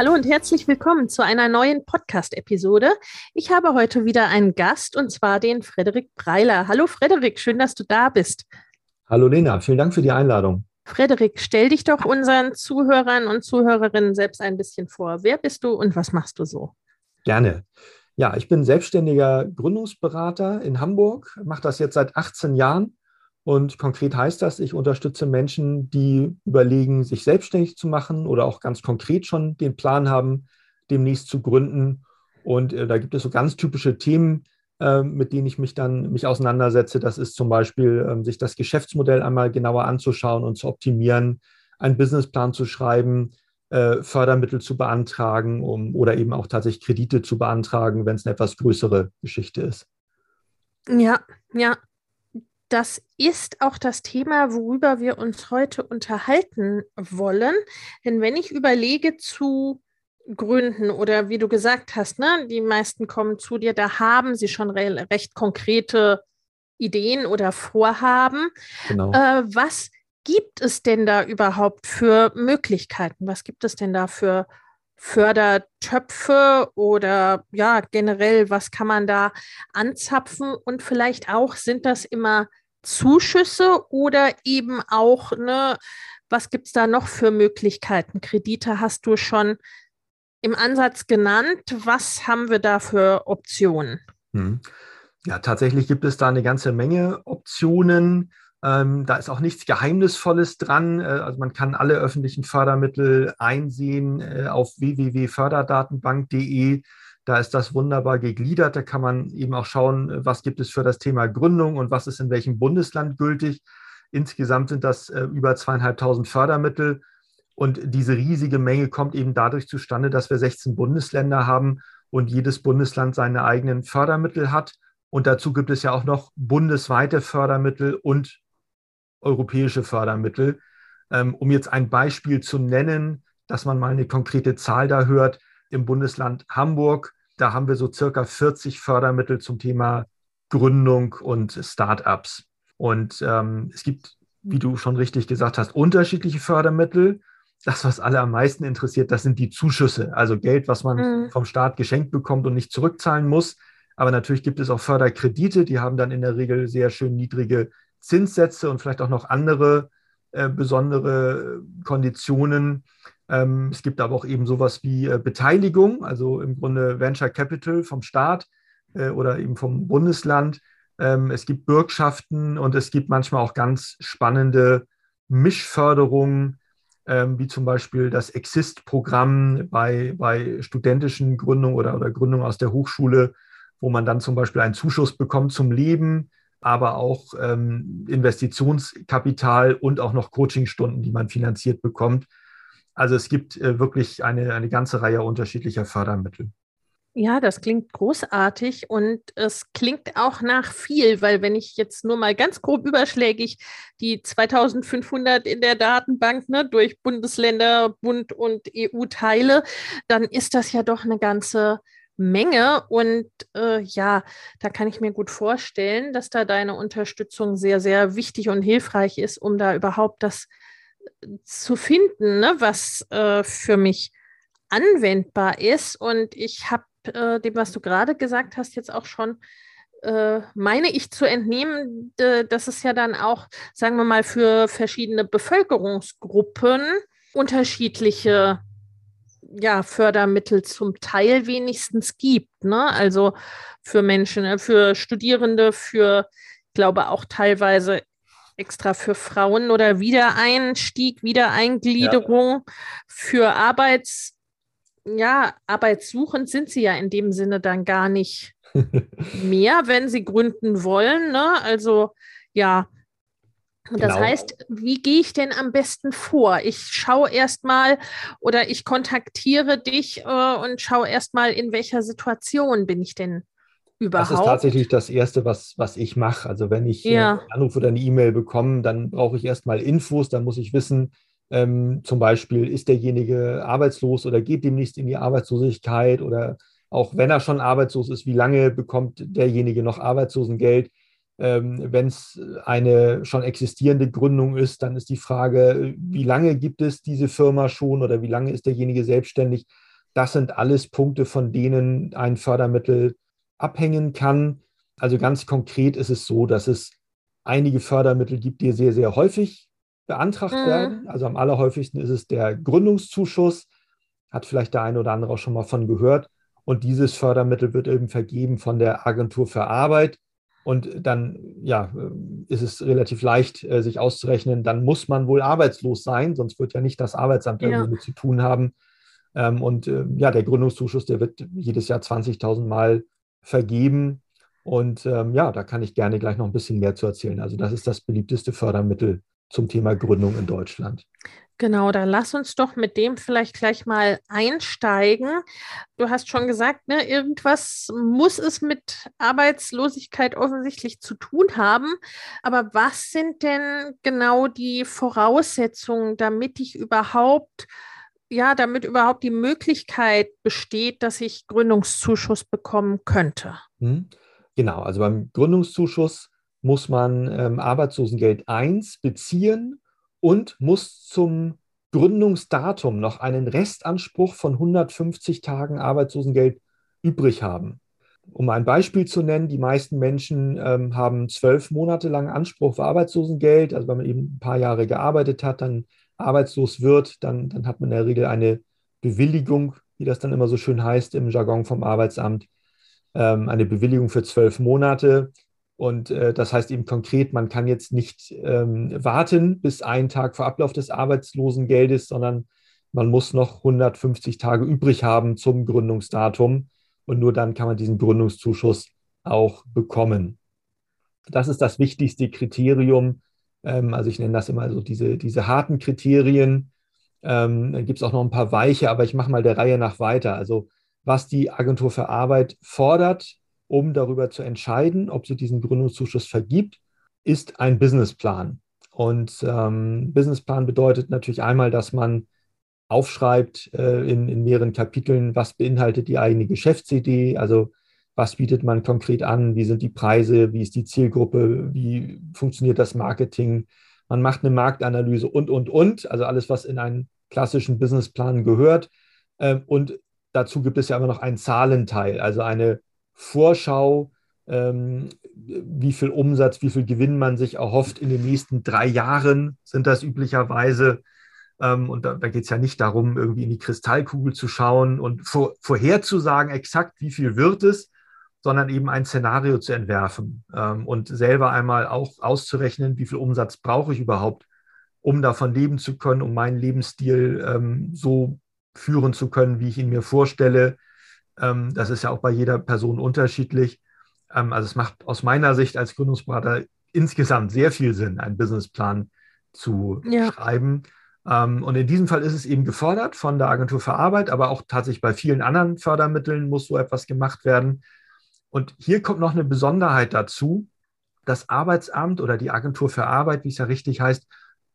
Hallo und herzlich willkommen zu einer neuen Podcast-Episode. Ich habe heute wieder einen Gast und zwar den Frederik Breiler. Hallo Frederik, schön, dass du da bist. Hallo Lena, vielen Dank für die Einladung. Frederik, stell dich doch unseren Zuhörern und Zuhörerinnen selbst ein bisschen vor. Wer bist du und was machst du so? Gerne. Ja, ich bin selbstständiger Gründungsberater in Hamburg, mache das jetzt seit 18 Jahren und konkret heißt das, ich unterstütze Menschen, die überlegen, sich selbstständig zu machen oder auch ganz konkret schon den Plan haben, demnächst zu gründen. Und äh, da gibt es so ganz typische Themen, äh, mit denen ich mich dann mich auseinandersetze. Das ist zum Beispiel, äh, sich das Geschäftsmodell einmal genauer anzuschauen und zu optimieren, einen Businessplan zu schreiben, äh, Fördermittel zu beantragen um, oder eben auch tatsächlich Kredite zu beantragen, wenn es eine etwas größere Geschichte ist. Ja, ja. Das ist auch das Thema, worüber wir uns heute unterhalten wollen. Denn wenn ich überlege zu Gründen oder wie du gesagt hast, ne, die meisten kommen zu dir, da haben sie schon re recht konkrete Ideen oder Vorhaben. Genau. Äh, was gibt es denn da überhaupt für Möglichkeiten? Was gibt es denn da für Fördertöpfe oder ja, generell, was kann man da anzapfen? Und vielleicht auch, sind das immer Zuschüsse oder eben auch, ne, was gibt es da noch für Möglichkeiten? Kredite hast du schon im Ansatz genannt. Was haben wir da für Optionen? Hm. Ja, tatsächlich gibt es da eine ganze Menge Optionen. Ähm, da ist auch nichts Geheimnisvolles dran. Äh, also man kann alle öffentlichen Fördermittel einsehen äh, auf www.förderdatenbank.de. Da ist das wunderbar gegliedert. Da kann man eben auch schauen, äh, was gibt es für das Thema Gründung und was ist in welchem Bundesland gültig. Insgesamt sind das äh, über zweieinhalbtausend Fördermittel. Und diese riesige Menge kommt eben dadurch zustande, dass wir 16 Bundesländer haben und jedes Bundesland seine eigenen Fördermittel hat. Und dazu gibt es ja auch noch bundesweite Fördermittel und europäische Fördermittel. Ähm, um jetzt ein Beispiel zu nennen, dass man mal eine konkrete Zahl da hört, im Bundesland Hamburg, da haben wir so circa 40 Fördermittel zum Thema Gründung und Startups. Und ähm, es gibt, wie du schon richtig gesagt hast, unterschiedliche Fördermittel. Das, was alle am meisten interessiert, das sind die Zuschüsse, also Geld, was man mhm. vom Staat geschenkt bekommt und nicht zurückzahlen muss. Aber natürlich gibt es auch Förderkredite, die haben dann in der Regel sehr schön niedrige Zinssätze und vielleicht auch noch andere äh, besondere Konditionen. Ähm, es gibt aber auch eben sowas wie äh, Beteiligung, also im Grunde Venture Capital vom Staat äh, oder eben vom Bundesland. Ähm, es gibt Bürgschaften und es gibt manchmal auch ganz spannende Mischförderungen, ähm, wie zum Beispiel das Exist-Programm bei, bei studentischen Gründungen oder, oder Gründungen aus der Hochschule, wo man dann zum Beispiel einen Zuschuss bekommt zum Leben aber auch ähm, Investitionskapital und auch noch Coachingstunden, die man finanziert bekommt. Also es gibt äh, wirklich eine, eine ganze Reihe unterschiedlicher Fördermittel. Ja, das klingt großartig und es klingt auch nach viel, weil wenn ich jetzt nur mal ganz grob überschlägig die 2500 in der Datenbank ne, durch Bundesländer, Bund und EU teile, dann ist das ja doch eine ganze Menge. Und äh, ja, da kann ich mir gut vorstellen, dass da deine Unterstützung sehr, sehr wichtig und hilfreich ist, um da überhaupt das äh, zu finden, ne, was äh, für mich anwendbar ist. Und ich habe äh, dem, was du gerade gesagt hast, jetzt auch schon äh, meine ich zu entnehmen, dass es ja dann auch, sagen wir mal, für verschiedene Bevölkerungsgruppen unterschiedliche ja, Fördermittel zum Teil wenigstens gibt. Ne? Also für Menschen, äh, für Studierende, für, glaube auch teilweise extra für Frauen oder Wiedereinstieg, Wiedereingliederung, ja. für Arbeits, ja, arbeitssuchend sind sie ja in dem Sinne dann gar nicht mehr, wenn sie gründen wollen. Ne? Also ja, und das genau. heißt, wie gehe ich denn am besten vor? Ich schaue erstmal oder ich kontaktiere dich äh, und schaue erstmal, in welcher Situation bin ich denn überhaupt. Das ist tatsächlich das Erste, was, was ich mache. Also wenn ich äh, ja. einen Anruf oder eine E-Mail bekomme, dann brauche ich erstmal Infos, dann muss ich wissen, ähm, zum Beispiel, ist derjenige arbeitslos oder geht demnächst in die Arbeitslosigkeit oder auch wenn er schon arbeitslos ist, wie lange bekommt derjenige noch Arbeitslosengeld? Ähm, Wenn es eine schon existierende Gründung ist, dann ist die Frage, wie lange gibt es diese Firma schon oder wie lange ist derjenige selbstständig? Das sind alles Punkte, von denen ein Fördermittel abhängen kann. Also ganz konkret ist es so, dass es einige Fördermittel gibt, die sehr, sehr häufig beantragt mhm. werden. Also am allerhäufigsten ist es der Gründungszuschuss. Hat vielleicht der eine oder andere auch schon mal von gehört. Und dieses Fördermittel wird eben vergeben von der Agentur für Arbeit. Und dann ja, äh, ist es relativ leicht, äh, sich auszurechnen, dann muss man wohl arbeitslos sein, sonst wird ja nicht das Arbeitsamt ja. irgendwie mit zu tun haben. Ähm, und äh, ja, der Gründungszuschuss, der wird jedes Jahr 20.000 Mal vergeben. Und ähm, ja, da kann ich gerne gleich noch ein bisschen mehr zu erzählen. Also das ist das beliebteste Fördermittel zum Thema Gründung in Deutschland. Genau, da lass uns doch mit dem vielleicht gleich mal einsteigen. Du hast schon gesagt, ne, irgendwas muss es mit Arbeitslosigkeit offensichtlich zu tun haben. Aber was sind denn genau die Voraussetzungen, damit ich überhaupt, ja, damit überhaupt die Möglichkeit besteht, dass ich Gründungszuschuss bekommen könnte? Hm, genau, also beim Gründungszuschuss muss man ähm, Arbeitslosengeld 1 beziehen und muss zum Gründungsdatum noch einen Restanspruch von 150 Tagen Arbeitslosengeld übrig haben. Um ein Beispiel zu nennen, die meisten Menschen ähm, haben zwölf Monate lang Anspruch auf Arbeitslosengeld. Also wenn man eben ein paar Jahre gearbeitet hat, dann arbeitslos wird, dann, dann hat man in der Regel eine Bewilligung, wie das dann immer so schön heißt im Jargon vom Arbeitsamt, ähm, eine Bewilligung für zwölf Monate. Und äh, das heißt eben konkret, man kann jetzt nicht ähm, warten bis einen Tag vor Ablauf des Arbeitslosengeldes, sondern man muss noch 150 Tage übrig haben zum Gründungsdatum. Und nur dann kann man diesen Gründungszuschuss auch bekommen. Das ist das wichtigste Kriterium. Ähm, also ich nenne das immer so diese, diese harten Kriterien. Ähm, dann gibt es auch noch ein paar weiche, aber ich mache mal der Reihe nach weiter. Also was die Agentur für Arbeit fordert, um darüber zu entscheiden, ob sie diesen Gründungszuschuss vergibt, ist ein Businessplan. Und ähm, Businessplan bedeutet natürlich einmal, dass man aufschreibt äh, in, in mehreren Kapiteln, was beinhaltet die eigene Geschäftsidee, also was bietet man konkret an, wie sind die Preise, wie ist die Zielgruppe, wie funktioniert das Marketing. Man macht eine Marktanalyse und, und, und, also alles, was in einen klassischen Businessplan gehört. Ähm, und dazu gibt es ja immer noch einen Zahlenteil, also eine Vorschau, ähm, wie viel Umsatz, wie viel Gewinn man sich erhofft in den nächsten drei Jahren, sind das üblicherweise. Ähm, und da, geht es ja nicht darum, irgendwie in die Kristallkugel zu schauen und vor, vorherzusagen, exakt wie viel wird es, sondern eben ein Szenario zu entwerfen ähm, und selber einmal auch auszurechnen, wie viel Umsatz brauche ich überhaupt, um davon leben zu können, um meinen Lebensstil ähm, so führen zu können, wie ich ihn mir vorstelle ähm, das ist ja auch bei jeder Person unterschiedlich. Ähm, also es macht aus meiner Sicht als Gründungsberater insgesamt sehr viel Sinn, einen Businessplan zu ja. schreiben. Ähm, und in diesem Fall ist es eben gefordert von der Agentur für Arbeit, aber auch tatsächlich bei vielen anderen Fördermitteln muss so etwas gemacht werden. Und hier kommt noch eine Besonderheit dazu. Das Arbeitsamt oder die Agentur für Arbeit, wie es ja richtig heißt,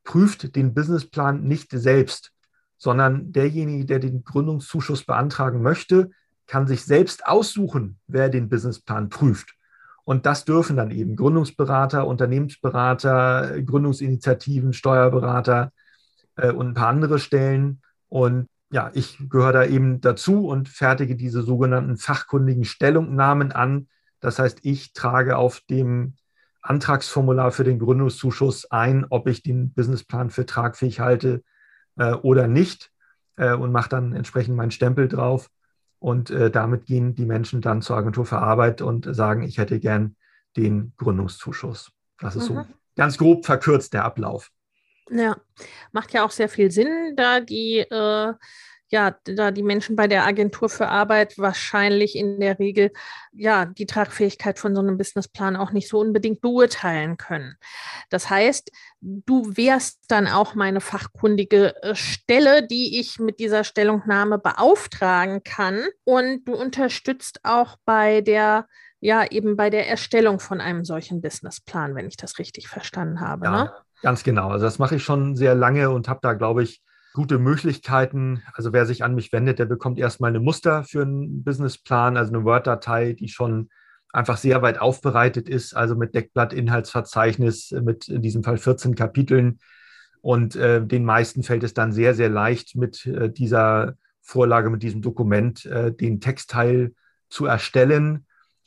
prüft den Businessplan nicht selbst, sondern derjenige, der den Gründungszuschuss beantragen möchte, kann sich selbst aussuchen, wer den Businessplan prüft. Und das dürfen dann eben Gründungsberater, Unternehmensberater, Gründungsinitiativen, Steuerberater äh, und ein paar andere Stellen. Und ja, ich gehöre da eben dazu und fertige diese sogenannten fachkundigen Stellungnahmen an, Das heißt, ich trage auf dem Antragsformular für den Gründungszuschuss ein, ob ich den Businessplan für tragfähig halte äh, oder nicht äh, und mache dann entsprechend meinen Stempel drauf. Und äh, damit gehen die Menschen dann zur Agentur für Arbeit und sagen, ich hätte gern den Gründungszuschuss. Das ist mhm. so ganz grob verkürzt der Ablauf. Ja, macht ja auch sehr viel Sinn, da die äh, ja, da die Menschen bei der Agentur für Arbeit wahrscheinlich in der Regel ja die Tragfähigkeit von so einem Businessplan auch nicht so unbedingt beurteilen können. Das heißt, du wärst dann auch meine fachkundige äh, Stelle, die ich mit dieser Stellungnahme beauftragen kann und du unterstützt auch bei der ja eben bei der Erstellung von einem solchen Businessplan, wenn ich das richtig verstanden habe. Ja, ne? Ganz genau. Also das mache ich schon sehr lange und habe da, glaube ich, gute Möglichkeiten. Also wer sich an mich wendet, der bekommt erstmal eine Muster für einen Businessplan, also eine Word-Datei, die schon einfach sehr weit aufbereitet ist, also mit Deckblatt, Inhaltsverzeichnis, mit in diesem Fall 14 Kapiteln. Und äh, den meisten fällt es dann sehr, sehr leicht, mit äh, dieser Vorlage, mit diesem Dokument äh, den Textteil zu erstellen.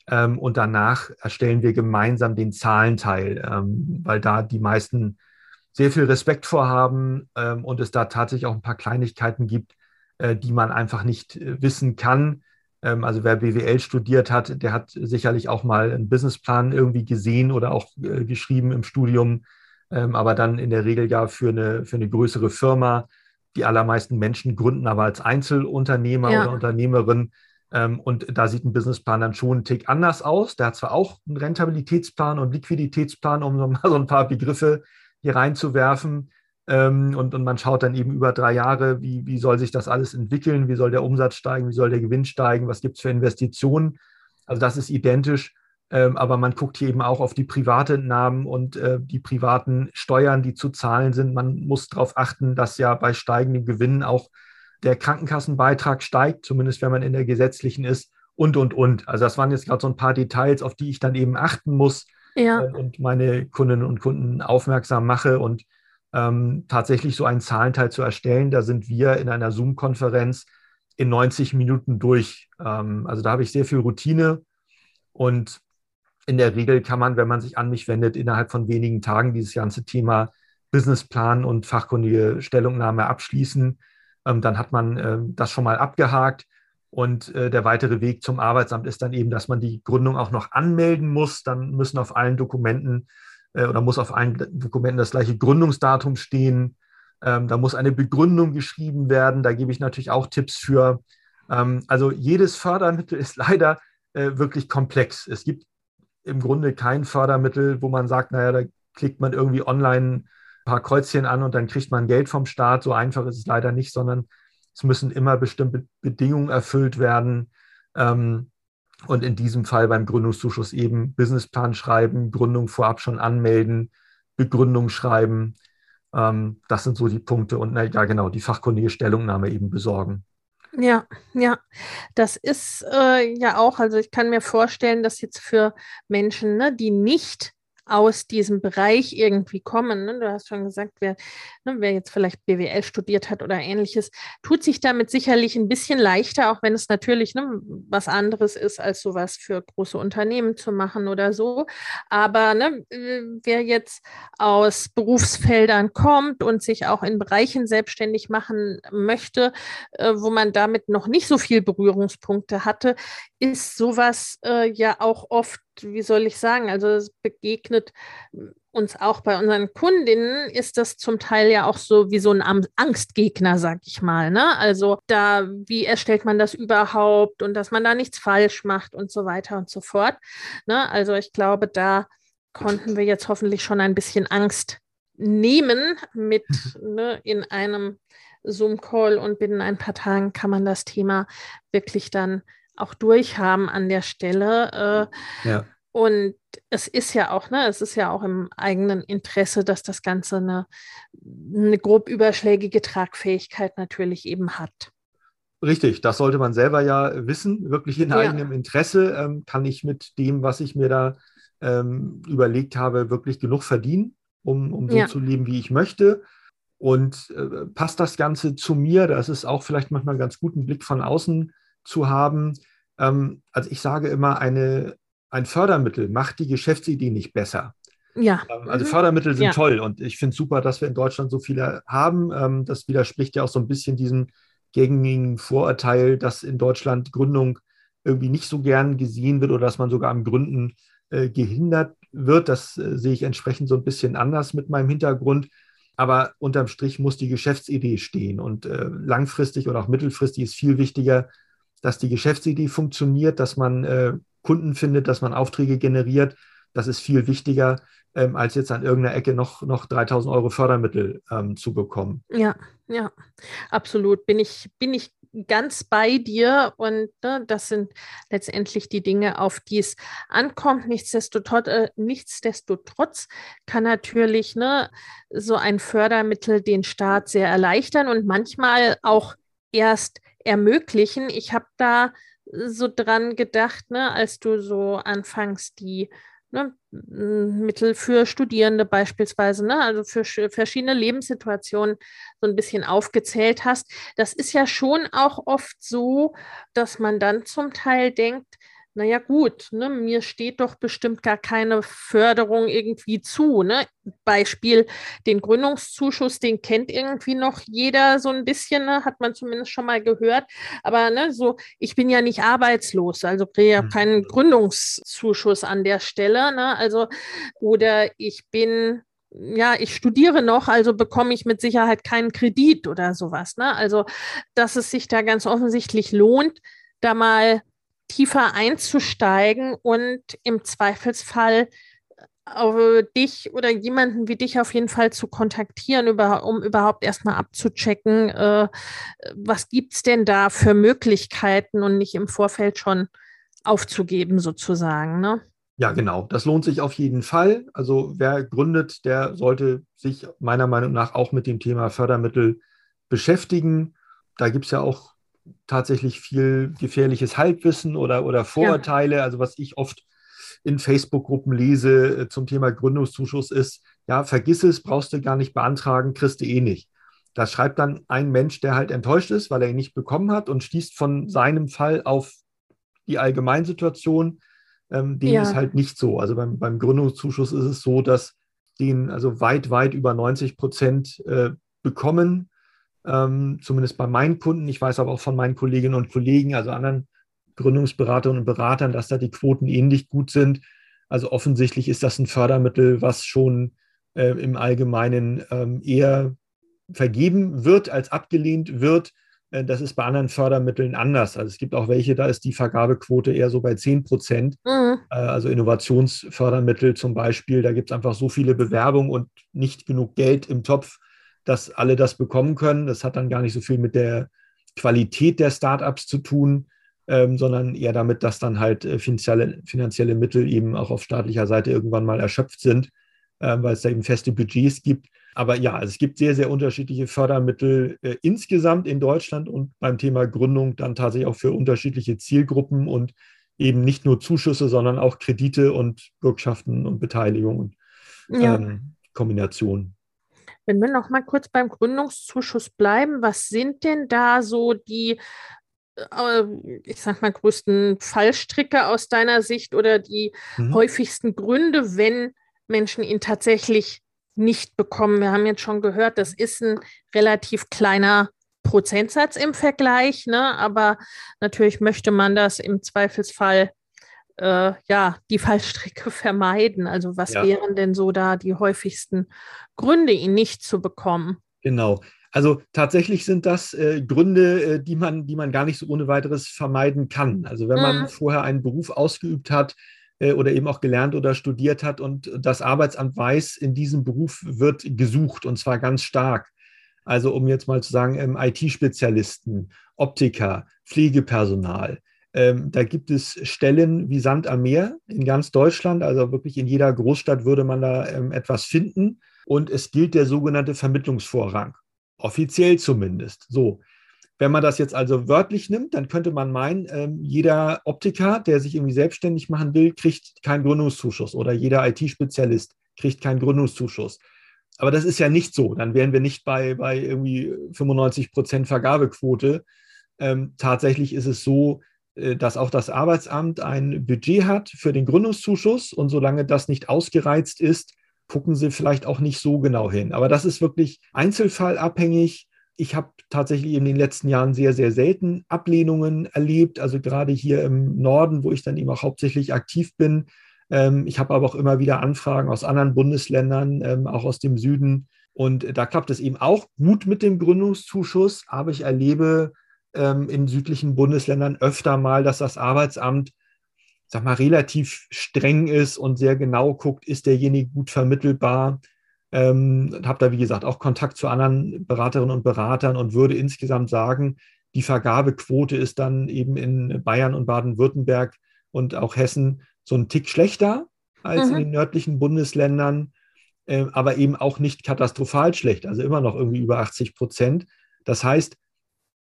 Ähm, und danach erstellen wir gemeinsam den Zahlenteil, ähm, weil da die meisten sehr viel Respekt vorhaben ähm, und es da tatsächlich auch ein paar Kleinigkeiten gibt, äh, die man einfach nicht äh, wissen kann. Ähm, also wer BWL studiert hat, der hat sicherlich auch mal einen Businessplan irgendwie gesehen oder auch äh, geschrieben im Studium, ähm, aber dann in der Regel ja für eine, für eine größere Firma. Die allermeisten Menschen gründen aber als Einzelunternehmer ja. oder Unternehmerin. Ähm, und da sieht ein Businessplan dann schon einen Tick anders aus. Der hat zwar auch einen Rentabilitätsplan und Liquiditätsplan, um so mal so ein paar Begriffe hier reinzuwerfen. Ähm, und, und man schaut dann eben über drei Jahre, wie, wie soll sich das alles entwickeln, wie soll der Umsatz steigen, wie soll der Gewinn steigen, was gibt es für Investitionen. Also das ist identisch, ähm, aber man guckt hier eben auch auf die Privatentnahmen und äh, die privaten Steuern, die zu zahlen sind. Man muss darauf achten, dass ja bei steigendem Gewinn auch der Krankenkassenbeitrag steigt, zumindest wenn man in der gesetzlichen ist und, und, und. Also das waren jetzt gerade so ein paar Details, auf die ich dann eben achten muss ja. äh, und meine Kundinnen und Kunden aufmerksam mache und ähm, tatsächlich so einen Zahlenteil zu erstellen. Da sind wir in einer Zoom-Konferenz in 90 Minuten durch. Ähm, also da habe ich sehr viel Routine und in der Regel kann man, wenn man sich an mich wendet, innerhalb von wenigen Tagen dieses ganze Thema Businessplan und fachkundige Stellungnahme abschließen. Ähm, dann hat man äh, das schon mal abgehakt. Und äh, der weitere Weg zum Arbeitsamt ist dann eben, dass man die Gründung auch noch anmelden muss. Dann müssen auf allen Dokumenten äh, oder muss auf allen Dokumenten das gleiche Gründungsdatum stehen. Ähm, da muss eine Begründung geschrieben werden. Da gebe ich natürlich auch Tipps für. Ähm, also jedes Fördermittel ist leider äh, wirklich komplex. Es gibt im Grunde kein Fördermittel, wo man sagt, naja, da klickt man irgendwie online paar Kreuzchen an und dann kriegt man Geld vom Staat. So einfach ist es leider nicht, sondern es müssen immer bestimmte Bedingungen erfüllt werden. Ähm, und in diesem Fall beim Gründungszuschuss eben Businessplan schreiben, Gründung vorab schon anmelden, Begründung schreiben. Ähm, das sind so die Punkte. Und na, ja, genau, die fachkundige Stellungnahme eben besorgen. Ja, ja, das ist äh, ja auch, also ich kann mir vorstellen, dass jetzt für Menschen, ne, die nicht aus diesem Bereich irgendwie kommen. Ne? Du hast schon gesagt, wer, ne, wer jetzt vielleicht BWL studiert hat oder ähnliches, tut sich damit sicherlich ein bisschen leichter, auch wenn es natürlich ne, was anderes ist, als sowas für große Unternehmen zu machen oder so. Aber ne, wer jetzt aus Berufsfeldern kommt und sich auch in Bereichen selbstständig machen möchte, äh, wo man damit noch nicht so viel Berührungspunkte hatte, ist sowas äh, ja auch oft wie soll ich sagen, also es begegnet uns auch bei unseren Kundinnen, ist das zum Teil ja auch so wie so ein Angstgegner, sag ich mal. Ne? Also da, wie erstellt man das überhaupt und dass man da nichts falsch macht und so weiter und so fort. Ne? Also ich glaube, da konnten wir jetzt hoffentlich schon ein bisschen Angst nehmen mit ne, in einem Zoom-Call und binnen ein paar Tagen kann man das Thema wirklich dann auch durchhaben an der Stelle. Äh, ja. Und es ist ja auch, ne, es ist ja auch im eigenen Interesse, dass das Ganze eine, eine grob überschlägige Tragfähigkeit natürlich eben hat. Richtig, das sollte man selber ja wissen, wirklich in ja. eigenem Interesse. Ähm, kann ich mit dem, was ich mir da ähm, überlegt habe, wirklich genug verdienen, um, um so ja. zu leben, wie ich möchte? Und äh, passt das Ganze zu mir? Das ist auch vielleicht manchmal ganz gut, einen Blick von außen zu haben. Ähm, also ich sage immer, eine ein Fördermittel macht die Geschäftsidee nicht besser. Ja. Ähm, also mhm. Fördermittel sind ja. toll und ich finde es super, dass wir in Deutschland so viele haben. Ähm, das widerspricht ja auch so ein bisschen diesem gängigen Vorurteil, dass in Deutschland Gründung irgendwie nicht so gern gesehen wird oder dass man sogar am Gründen äh, gehindert wird. Das äh, sehe ich entsprechend so ein bisschen anders mit meinem Hintergrund. Aber unterm Strich muss die Geschäftsidee stehen und äh, langfristig oder auch mittelfristig ist viel wichtiger, dass die Geschäftsidee funktioniert, dass man äh, Kunden findet, dass man Aufträge generiert. Das ist viel wichtiger, ähm, als jetzt an irgendeiner Ecke noch, noch 3000 Euro Fördermittel ähm, zu bekommen. Ja, ja, absolut. Bin ich, bin ich ganz bei dir und ne, das sind letztendlich die Dinge, auf die es ankommt. Nichtsdestotrotz, äh, nichtsdestotrotz kann natürlich ne, so ein Fördermittel den Staat sehr erleichtern und manchmal auch erst ermöglichen. Ich habe da so dran gedacht, ne, als du so anfangs die ne, Mittel für Studierende beispielsweise, ne, also für verschiedene Lebenssituationen so ein bisschen aufgezählt hast. Das ist ja schon auch oft so, dass man dann zum Teil denkt, naja gut, ne, mir steht doch bestimmt gar keine Förderung irgendwie zu. Ne? Beispiel den Gründungszuschuss, den kennt irgendwie noch jeder so ein bisschen, ne? hat man zumindest schon mal gehört. Aber ne, so, ich bin ja nicht arbeitslos, also kriege ja mhm. keinen Gründungszuschuss an der Stelle. Ne? Also, oder ich bin ja, ich studiere noch, also bekomme ich mit Sicherheit keinen Kredit oder sowas. Ne? Also, dass es sich da ganz offensichtlich lohnt, da mal tiefer einzusteigen und im Zweifelsfall äh, dich oder jemanden wie dich auf jeden Fall zu kontaktieren, über, um überhaupt erstmal abzuchecken, äh, was gibt es denn da für Möglichkeiten und nicht im Vorfeld schon aufzugeben sozusagen. Ne? Ja, genau. Das lohnt sich auf jeden Fall. Also wer gründet, der sollte sich meiner Meinung nach auch mit dem Thema Fördermittel beschäftigen. Da gibt es ja auch tatsächlich viel gefährliches Halbwissen oder, oder Vorurteile. Ja. Also was ich oft in Facebook-Gruppen lese äh, zum Thema Gründungszuschuss ist, ja, vergiss es, brauchst du gar nicht beantragen, kriegst du eh nicht. Das schreibt dann ein Mensch, der halt enttäuscht ist, weil er ihn nicht bekommen hat und schließt von seinem Fall auf die Allgemeinsituation. Ähm, dem ja. ist halt nicht so. Also beim, beim Gründungszuschuss ist es so, dass den also weit, weit über 90 Prozent äh, bekommen ähm, zumindest bei meinen Kunden. Ich weiß aber auch von meinen Kolleginnen und Kollegen, also anderen Gründungsberaterinnen und Beratern, dass da die Quoten ähnlich gut sind. Also offensichtlich ist das ein Fördermittel, was schon äh, im Allgemeinen ähm, eher vergeben wird als abgelehnt wird. Äh, das ist bei anderen Fördermitteln anders. Also es gibt auch welche, da ist die Vergabequote eher so bei 10 Prozent. Mhm. Äh, also Innovationsfördermittel zum Beispiel, da gibt es einfach so viele Bewerbungen und nicht genug Geld im Topf, dass alle das bekommen können. Das hat dann gar nicht so viel mit der Qualität der Startups zu tun, ähm, sondern eher damit, dass dann halt äh, finanzielle, finanzielle Mittel eben auch auf staatlicher Seite irgendwann mal erschöpft sind, äh, weil es da eben feste Budgets gibt. Aber ja, also es gibt sehr, sehr unterschiedliche Fördermittel äh, insgesamt in Deutschland und beim Thema Gründung dann tatsächlich auch für unterschiedliche Zielgruppen und eben nicht nur Zuschüsse, sondern auch Kredite und Bürgschaften und Beteiligungen. Ja. Ähm, Kombination. Wenn wir noch mal kurz beim Gründungszuschuss bleiben, was sind denn da so die, äh, ich sag mal, größten Fallstricke aus deiner Sicht oder die mhm. häufigsten Gründe, wenn Menschen ihn tatsächlich nicht bekommen? Wir haben jetzt schon gehört, das ist ein relativ kleiner Prozentsatz im Vergleich, ne? aber natürlich möchte man das im Zweifelsfall äh, ja, die Fallstricke vermeiden? Also was ja. wären denn so da die häufigsten Gründe, ihn nicht zu bekommen? Genau. Also tatsächlich sind das äh, Gründe, äh, die, man, die man gar nicht so ohne weiteres vermeiden kann. Also wenn man mhm. vorher einen Beruf ausgeübt hat äh, oder eben auch gelernt oder studiert hat und das Arbeitsamt weiß, in diesem Beruf wird gesucht und zwar ganz stark. Also um jetzt mal zu sagen, ähm, IT-Spezialisten, Optiker, Pflegepersonal, ähm, da gibt es Stellen wie Sand am Meer in ganz Deutschland, also wirklich in jeder Großstadt würde man da ähm, etwas finden. Und es gilt der sogenannte Vermittlungsvorrang, offiziell zumindest. So, wenn man das jetzt also wörtlich nimmt, dann könnte man meinen, ähm, jeder Optiker, der sich irgendwie selbstständig machen will, kriegt keinen Gründungszuschuss oder jeder IT-Spezialist kriegt keinen Gründungszuschuss. Aber das ist ja nicht so. Dann wären wir nicht bei, bei irgendwie 95 Prozent Vergabequote. Ähm, tatsächlich ist es so, dass auch das Arbeitsamt ein Budget hat für den Gründungszuschuss und solange das nicht ausgereizt ist, gucken sie vielleicht auch nicht so genau hin. Aber das ist wirklich einzelfallabhängig. Ich habe tatsächlich in den letzten Jahren sehr, sehr selten Ablehnungen erlebt. Also gerade hier im Norden, wo ich dann eben auch hauptsächlich aktiv bin. Ähm, ich habe aber auch immer wieder Anfragen aus anderen Bundesländern, ähm, auch aus dem Süden. Und da klappt es eben auch gut mit dem Gründungszuschuss. Aber ich erlebe ähm, in südlichen Bundesländern öfter mal, dass das Arbeitsamt sag mal, relativ streng ist und sehr genau guckt, ist derjenige gut vermittelbar. Ähm, habe da, wie gesagt, auch Kontakt zu anderen Beraterinnen und Beratern und würde insgesamt sagen, die Vergabequote ist dann eben in Bayern und Baden-Württemberg und auch Hessen so ein Tick schlechter als mhm. in den nördlichen Bundesländern, äh, aber eben auch nicht katastrophal schlecht, also immer noch irgendwie über 80 Prozent. Das heißt,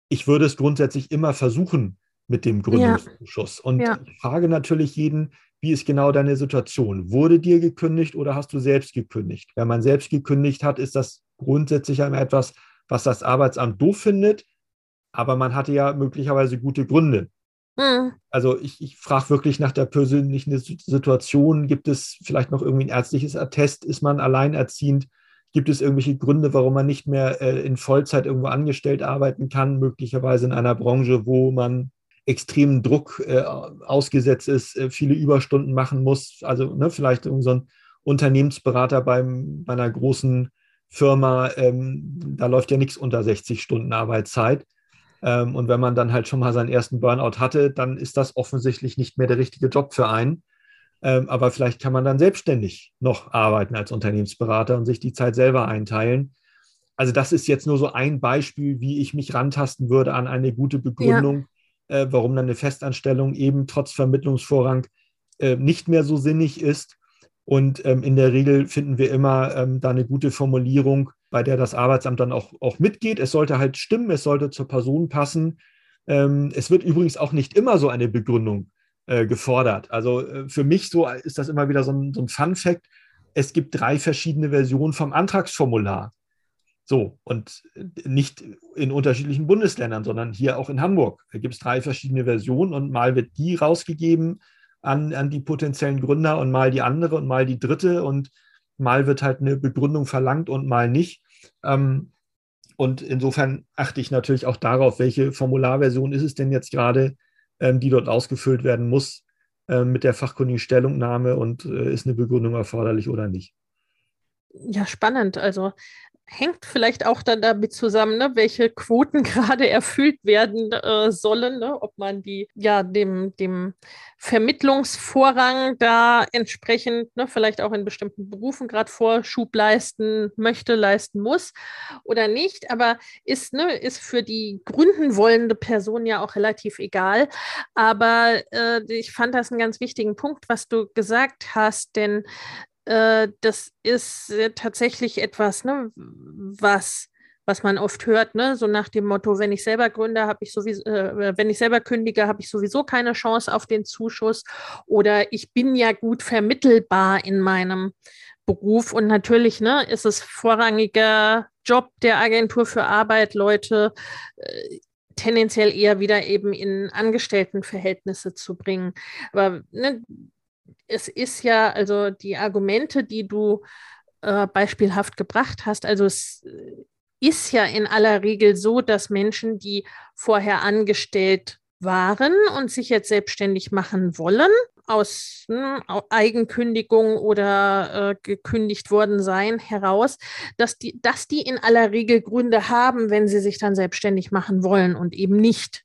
ich würde es grundsätzlich immer versuchen, mit dem Gründungszuschuss. Ja. Und ja. ich frage natürlich jeden, wie ist genau deine Situation? Wurde dir gekündigt oder hast du selbst gekündigt? Wenn man selbst gekündigt hat, ist das grundsätzlich einmal etwas, was das Arbeitsamt doof findet, aber man hatte ja möglicherweise gute Gründe. Mhm. Also ich, ich frage wirklich nach der persönlichen Situation. Gibt es vielleicht noch irgendwie ein ärztliches Attest? Ist man alleinerziehend? Gibt es irgendwelche Gründe, warum man nicht mehr äh, in Vollzeit irgendwo angestellt arbeiten kann? Möglicherweise in einer Branche, wo man extremen Druck äh, ausgesetzt ist, äh, viele Überstunden machen muss. Also ne, vielleicht so ein Unternehmensberater beim, bei einer großen Firma, ähm, da läuft ja nichts unter 60 Stunden Arbeitszeit. Ähm, und wenn man dann halt schon mal seinen ersten Burnout hatte, dann ist das offensichtlich nicht mehr der richtige Job für einen. Ähm, aber vielleicht kann man dann selbstständig noch arbeiten als Unternehmensberater und sich die Zeit selber einteilen. Also das ist jetzt nur so ein Beispiel, wie ich mich rantasten würde an eine gute Begründung. Ja äh, warum dann eine Festanstellung eben trotz Vermittlungsvorrang äh, nicht mehr so sinnig ist. Und ähm, in der Regel finden wir immer ähm, da eine gute Formulierung, bei der das Arbeitsamt dann auch, auch mitgeht. Es sollte halt stimmen, es sollte zur Person passen. Ähm, es wird übrigens auch nicht immer so eine Begründung äh, gefordert. Also äh, für mich so ist das immer wieder so ein, so ein Fun-Fact. Es gibt drei verschiedene Versionen vom Antragsformular. So, und nicht in unterschiedlichen Bundesländern, sondern hier auch in Hamburg. Da gibt es drei verschiedene Versionen und mal wird die rausgegeben an, an die potenziellen Gründer und mal die andere und mal die dritte und mal wird halt eine Begründung verlangt und mal nicht. Ähm, und insofern achte ich natürlich auch darauf, welche Formularversion ist es denn jetzt gerade, ähm, die dort ausgefüllt werden muss äh, mit der fachkundigen Stellungnahme und äh, ist eine Begründung erforderlich oder nicht. Ja, spannend. Also hängt vielleicht auch dann damit zusammen, ne, welche Quoten gerade erfüllt werden äh, sollen, ne, ob man die ja dem, dem Vermittlungsvorrang da entsprechend ne, vielleicht auch in bestimmten Berufen gerade Vorschub leisten möchte, leisten muss oder nicht. Aber ist, ne, ist für die gründen wollende Person ja auch relativ egal. Aber äh, ich fand das einen ganz wichtigen Punkt, was du gesagt hast, denn äh, das ist äh, tatsächlich etwas, ne, was was man oft hört, ne? so nach dem Motto, wenn ich selber gründe, habe ich sowieso, äh, wenn ich selber kündige, habe ich sowieso keine Chance auf den Zuschuss oder ich bin ja gut vermittelbar in meinem Beruf und natürlich ne, ist es vorrangiger Job der Agentur für Arbeit, Leute äh, tendenziell eher wieder eben in Angestelltenverhältnisse zu bringen. Aber ne, es ist ja, also die Argumente, die du äh, beispielhaft gebracht hast, also es ist ja in aller Regel so, dass Menschen, die vorher angestellt waren und sich jetzt selbstständig machen wollen, aus ne, Eigenkündigung oder äh, gekündigt worden sein heraus, dass die, dass die in aller Regel Gründe haben, wenn sie sich dann selbstständig machen wollen und eben nicht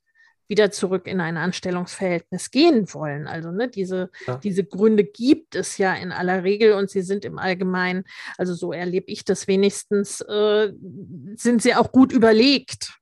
wieder zurück in ein Anstellungsverhältnis gehen wollen. Also ne, diese, ja. diese Gründe gibt es ja in aller Regel und sie sind im Allgemeinen, also so erlebe ich das wenigstens, äh, sind sie auch gut überlegt.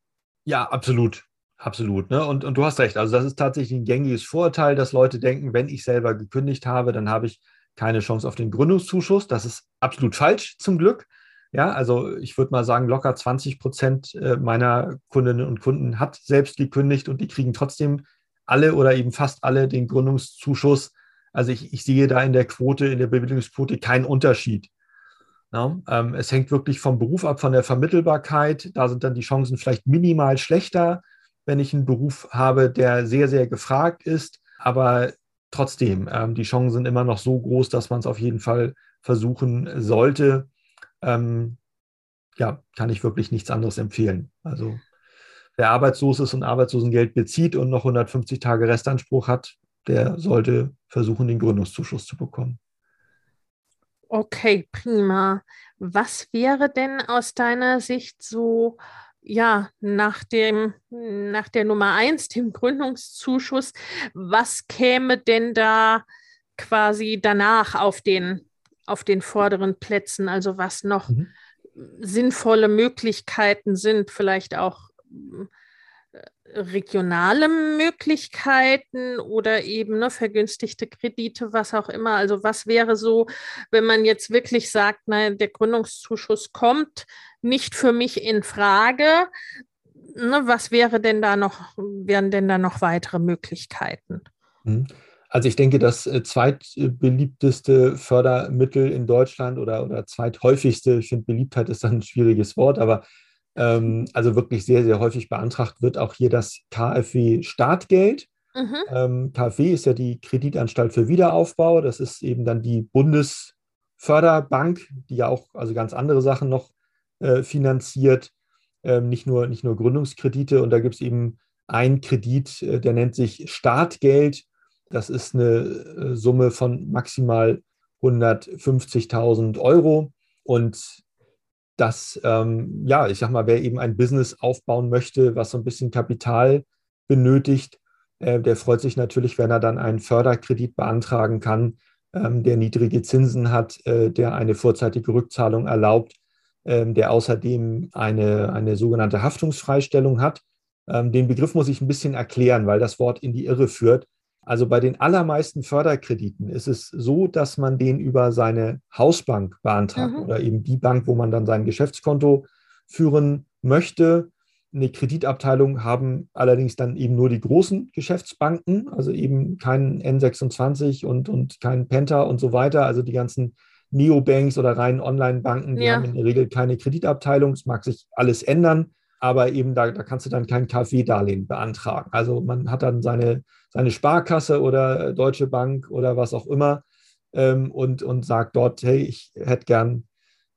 Ja, absolut. Absolut. Ne? Und, und du hast recht. Also das ist tatsächlich ein gängiges Vorurteil, dass Leute denken, wenn ich selber gekündigt habe, dann habe ich keine Chance auf den Gründungszuschuss. Das ist absolut falsch, zum Glück. Ja, also ich würde mal sagen, locker 20 Prozent äh, meiner Kundinnen und Kunden hat selbst gekündigt und die kriegen trotzdem alle oder eben fast alle den Gründungszuschuss. Also ich, ich sehe da in der Quote, in der Bewilligungsquote keinen Unterschied. Ja, ähm, es hängt wirklich vom Beruf ab, von der Vermittelbarkeit. Da sind dann die Chancen vielleicht minimal schlechter. wenn ich einen Beruf habe, der sehr, sehr gefragt ist. Aber trotzdem, ähm, die Chancen sind immer noch so groß, dass man es auf jeden Fall versuchen sollte. Ähm, ja, kann ich wirklich nichts anderes empfehlen. Also wer arbeitslos ist und Arbeitslosengeld bezieht und noch 150 Tage Restanspruch hat, der sollte versuchen, den Gründungszuschuss zu bekommen. Okay, prima. Was wäre denn aus deiner Sicht so, ja, nach dem, nach der Nummer eins, dem Gründungszuschuss, was käme denn da quasi danach auf den, auf den vorderen Plätzen? Also was noch mhm. sinnvolle Möglichkeiten sind, vielleicht auch regionale Möglichkeiten oder eben ne, vergünstigte Kredite, was auch immer. Also was wäre so, wenn man jetzt wirklich sagt, nein, der Gründungszuschuss kommt nicht für mich in Frage. Ne, was wäre denn da noch, wären denn da noch weitere Möglichkeiten? Mhm. Also ich denke, das äh, zweitbeliebteste Fördermittel in Deutschland oder, oder zweithäufigste, ich finde Beliebtheit ist dann ein schwieriges Wort, aber ähm, also wirklich sehr, sehr häufig beantragt wird auch hier das KfW-Startgeld. Mhm. Ähm, KfW ist ja die Kreditanstalt für Wiederaufbau. Das ist eben dann die Bundesförderbank, die ja auch also ganz andere Sachen noch äh, finanziert, ähm, nicht, nur, nicht nur Gründungskredite. Und da gibt es eben einen Kredit, äh, der nennt sich Startgeld. Das ist eine äh, Summe von maximal 150.000 Euro. Und dass, ähm, ja, ich sag mal, wer eben ein Business aufbauen möchte, was so ein bisschen Kapital benötigt, äh, der freut sich natürlich, wenn er dann einen Förderkredit beantragen kann, ähm, der niedrige Zinsen hat, äh, der eine vorzeitige Rückzahlung erlaubt, ähm, der außerdem eine, eine sogenannte Haftungsfreistellung hat. Ähm, den Begriff muss ich ein bisschen erklären, weil das Wort in die Irre führt. Also bei den allermeisten Förderkrediten ist es so, dass man den über seine Hausbank beantragt mhm. oder eben die Bank, wo man dann sein Geschäftskonto führen möchte. Eine Kreditabteilung haben allerdings dann eben nur die großen Geschäftsbanken, also eben kein N26 und, und kein Penta und so weiter, also die ganzen Neobanks oder reinen Online-Banken, die ja. haben in der Regel keine Kreditabteilung. Es mag sich alles ändern, aber eben da, da kannst du dann kein KfW-Darlehen beantragen. Also man hat dann seine seine Sparkasse oder Deutsche Bank oder was auch immer ähm, und, und sagt dort, hey, ich hätte gern,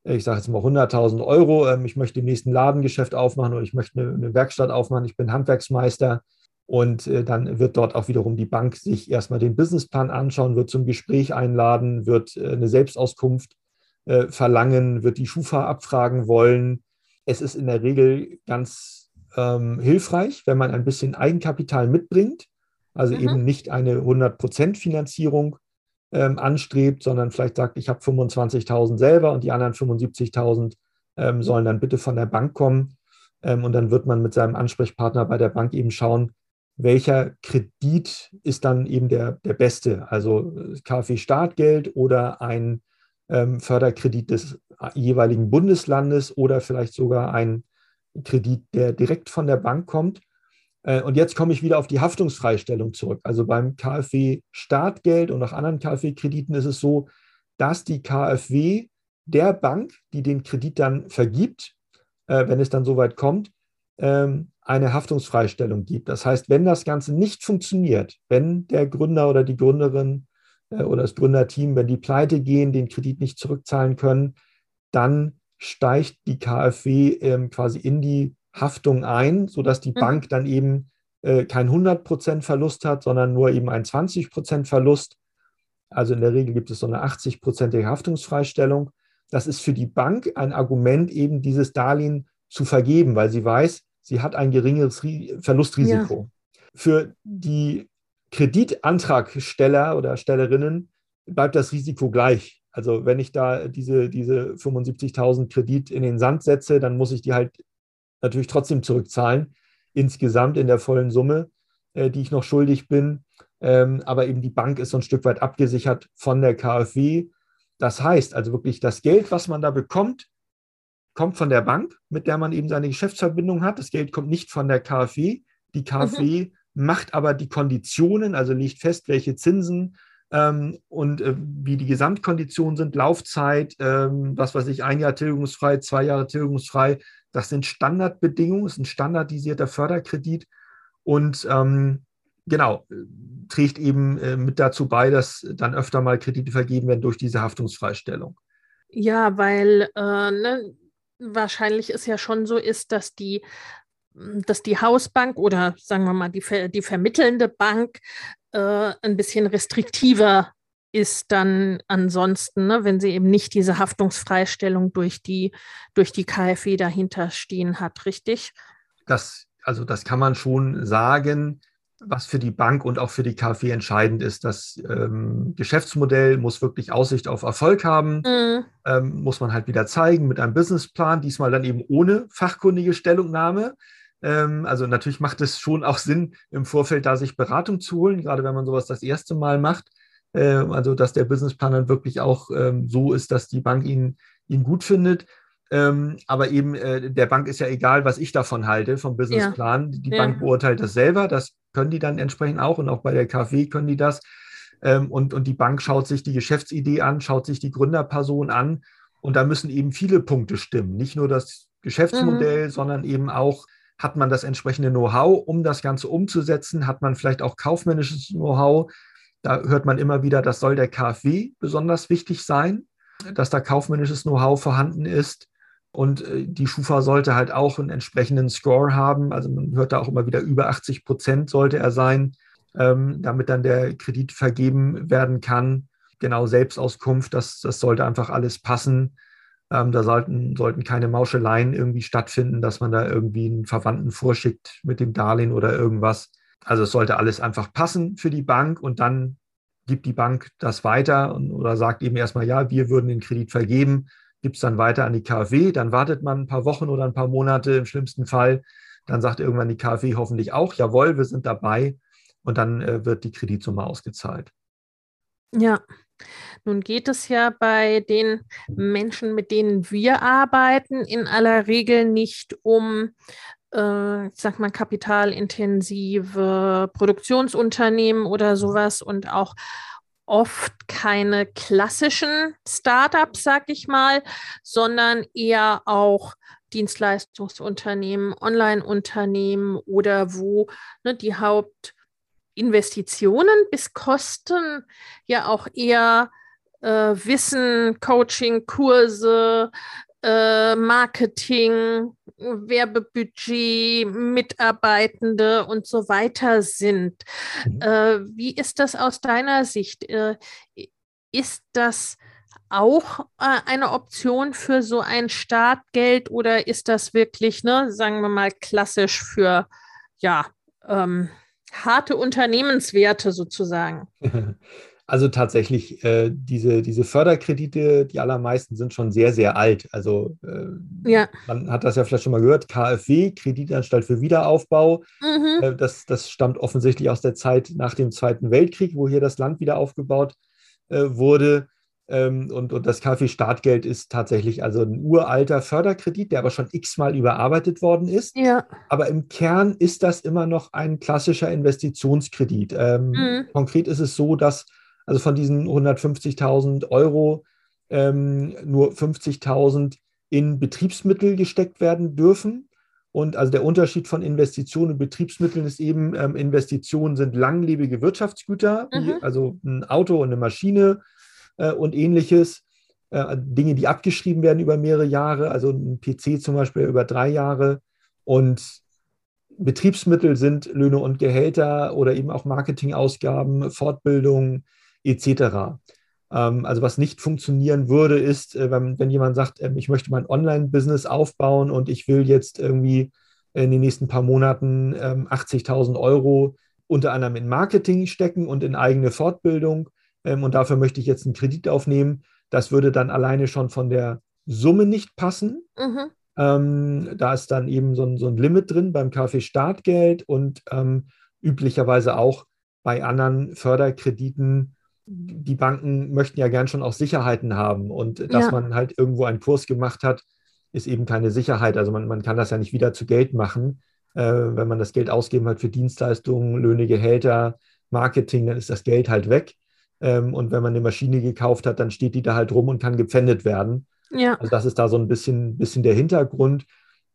ich sage jetzt mal 100.000 Euro, ähm, ich möchte im nächsten Ladengeschäft aufmachen oder ich möchte eine, eine Werkstatt aufmachen, ich bin Handwerksmeister. Und äh, dann wird dort auch wiederum die Bank sich erstmal den Businessplan anschauen, wird zum Gespräch einladen, wird äh, eine Selbstauskunft äh, verlangen, wird die Schufa abfragen wollen. Es ist in der Regel ganz ähm, hilfreich, wenn man ein bisschen Eigenkapital mitbringt also mhm. eben nicht eine 100% Finanzierung ähm, anstrebt, sondern vielleicht sagt, ich habe 25.000 selber und die anderen 75.000 ähm, sollen dann bitte von der Bank kommen. Ähm, und dann wird man mit seinem Ansprechpartner bei der Bank eben schauen, welcher Kredit ist dann eben der, der beste, also äh, KfW-Startgeld oder ein Förderkredit des äh, jeweiligen Bundeslandes oder vielleicht sogar ein Kredit, der direkt von der Bank kommt. Äh, und jetzt komme ich wieder auf die Haftungsfreistellung zurück. Also beim KfW-Startgeld und auch anderen KfW-Krediten ist es so, dass die KfW der Bank, die den Kredit dann vergibt, äh, wenn es dann soweit kommt, ähm, eine Haftungsfreistellung gibt. Das heißt, wenn das Ganze nicht funktioniert, wenn der Gründer oder die Gründerin oder das Gründerteam, wenn die pleite gehen, den Kredit nicht zurückzahlen können, dann steigt die KfW ähm, quasi in die Haftung ein, sodass die mhm. Bank dann eben äh, kein 100% Verlust hat, sondern nur eben ein 20% Verlust. Also in der Regel gibt es so eine 80-prozentige Haftungsfreistellung. Das ist für die Bank ein Argument, eben dieses Darlehen zu vergeben, weil sie weiß, sie hat ein geringeres Verlustrisiko. Ja. Für die Kreditantragsteller oder Stellerinnen bleibt das Risiko gleich. Also wenn ich da diese, diese 75.000 Kredit in den Sand setze, dann muss ich die halt natürlich trotzdem zurückzahlen, insgesamt in der vollen Summe, äh, die ich noch schuldig bin. Ähm, aber eben die Bank ist so ein Stück weit abgesichert von der KfW. Das heißt also wirklich, das Geld, was man da bekommt, kommt von der Bank, mit der man eben seine Geschäftsverbindung hat. Das Geld kommt nicht von der KfW. Die KfW mhm. Macht aber die Konditionen, also legt fest, welche Zinsen ähm, und äh, wie die Gesamtkonditionen sind, Laufzeit, ähm, was weiß ich, ein Jahr tilgungsfrei, zwei Jahre tilgungsfrei, das sind Standardbedingungen, ist ein standardisierter Förderkredit. und ähm, genau, trägt eben äh, mit dazu bei, dass dann öfter mal Kredite vergeben werden durch diese Haftungsfreistellung. Ja, weil äh, ne, wahrscheinlich ist ja schon so ist, dass die dass die Hausbank oder sagen wir mal die, die vermittelnde Bank äh, ein bisschen restriktiver ist dann ansonsten, ne, wenn sie eben nicht diese Haftungsfreistellung durch die, durch die KfW dahinter stehen hat, richtig? Das, also das kann man schon sagen was für die Bank und auch für die KfW entscheidend ist. Das ähm, Geschäftsmodell muss wirklich Aussicht auf Erfolg haben, mhm. ähm, muss man halt wieder zeigen mit einem Businessplan, diesmal dann eben ohne fachkundige Stellungnahme. Ähm, also natürlich macht es schon auch Sinn, im Vorfeld da sich Beratung zu holen, gerade wenn man sowas das erste Mal macht. Ähm, also dass der Businessplan dann wirklich auch ähm, so ist, dass die Bank ihn, ihn gut findet. Aber eben äh, der Bank ist ja egal, was ich davon halte, vom Businessplan. Ja. Die ja. Bank beurteilt das selber, das können die dann entsprechend auch und auch bei der KfW können die das. Und, und die Bank schaut sich die Geschäftsidee an, schaut sich die Gründerperson an und da müssen eben viele Punkte stimmen. Nicht nur das Geschäftsmodell, mhm. sondern eben auch, hat man das entsprechende Know-how, um das Ganze umzusetzen? Hat man vielleicht auch kaufmännisches Know-how? Da hört man immer wieder, das soll der KfW besonders wichtig sein, dass da kaufmännisches Know-how vorhanden ist. Und äh, die Schufa sollte halt auch einen entsprechenden Score haben. Also man hört da auch immer wieder, über 80 Prozent sollte er sein, ähm, damit dann der Kredit vergeben werden kann. Genau, Selbstauskunft, das, das sollte einfach alles passen. Ähm, da sollten, sollten keine Mauscheleien irgendwie stattfinden, dass man da irgendwie einen Verwandten vorschickt mit dem Darlehen oder irgendwas. Also es sollte alles einfach passen für die Bank und dann gibt die Bank das weiter und, oder sagt eben erstmal, ja, wir würden den Kredit vergeben gibt es dann weiter an die KfW, dann wartet man ein paar Wochen oder ein paar Monate im schlimmsten Fall. Dann sagt irgendwann die KfW hoffentlich auch, jawohl, wir sind dabei und dann äh, wird die Kreditsumme ausgezahlt. Ja, nun geht es ja bei den Menschen, mit denen wir arbeiten, in aller Regel nicht um, äh, ich sag mal, kapitalintensive Produktionsunternehmen oder sowas und auch oft keine klassischen Startups, sag ich mal, sondern eher auch Dienstleistungsunternehmen, Online-Unternehmen oder wo ne, die Hauptinvestitionen bis Kosten ja auch eher äh, Wissen, Coaching, Kurse, äh, Marketing, Werbebudget, Mitarbeitende und so weiter sind. Mhm. Äh, wie ist das aus deiner Sicht? Äh, ist das auch äh, eine Option für so ein Startgeld oder ist das wirklich, ne, sagen wir mal, klassisch für ja, ähm, harte Unternehmenswerte sozusagen? Also tatsächlich, äh, diese, diese Förderkredite, die allermeisten sind schon sehr, sehr alt. Also äh, ja. man hat das ja vielleicht schon mal gehört, KfW, Kreditanstalt für Wiederaufbau. Mhm. Äh, das, das stammt offensichtlich aus der Zeit nach dem Zweiten Weltkrieg, wo hier das Land wieder aufgebaut äh, wurde. Ähm, und, und das KfW-Startgeld ist tatsächlich also ein uralter Förderkredit, der aber schon x-mal überarbeitet worden ist. Ja. Aber im Kern ist das immer noch ein klassischer Investitionskredit. Ähm, mhm. Konkret ist es so, dass also von diesen 150.000 Euro ähm, nur 50.000 in Betriebsmittel gesteckt werden dürfen. Und also der Unterschied von Investitionen und Betriebsmitteln ist eben, ähm, Investitionen sind langlebige Wirtschaftsgüter, mhm. wie also ein Auto und eine Maschine äh, und ähnliches. Äh, Dinge, die abgeschrieben werden über mehrere Jahre, also ein PC zum Beispiel über drei Jahre. Und Betriebsmittel sind Löhne und Gehälter oder eben auch Marketingausgaben, Fortbildung, etc. Ähm, also was nicht funktionieren würde, ist, äh, wenn, wenn jemand sagt, ähm, ich möchte mein Online-Business aufbauen und ich will jetzt irgendwie in den nächsten paar Monaten 80.000 ähm, Euro unter anderem in Marketing stecken und in eigene Fortbildung und dafür möchte ich jetzt einen Kredit aufnehmen. Das würde dann alleine schon von der Summe nicht passen. Mhm. Ähm, da ist dann eben so ein, so ein Limit drin beim KfW Startgeld und ähm, üblicherweise auch bei anderen Förderkrediten die Banken möchten ja gern schon auch Sicherheiten haben und dass ja. man halt irgendwo einen Kurs gemacht hat, ist eben keine Sicherheit. Also man, man kann das ja nicht wieder zu Geld machen. Äh, wenn man das Geld ausgeben hat für Dienstleistungen, Löhne, Gehälter, Marketing, dann ist das Geld halt weg. Ähm, und wenn man eine Maschine gekauft hat, dann steht die da halt rum und kann gepfändet werden. Ja. Also das ist da so ein bisschen, bisschen der Hintergrund.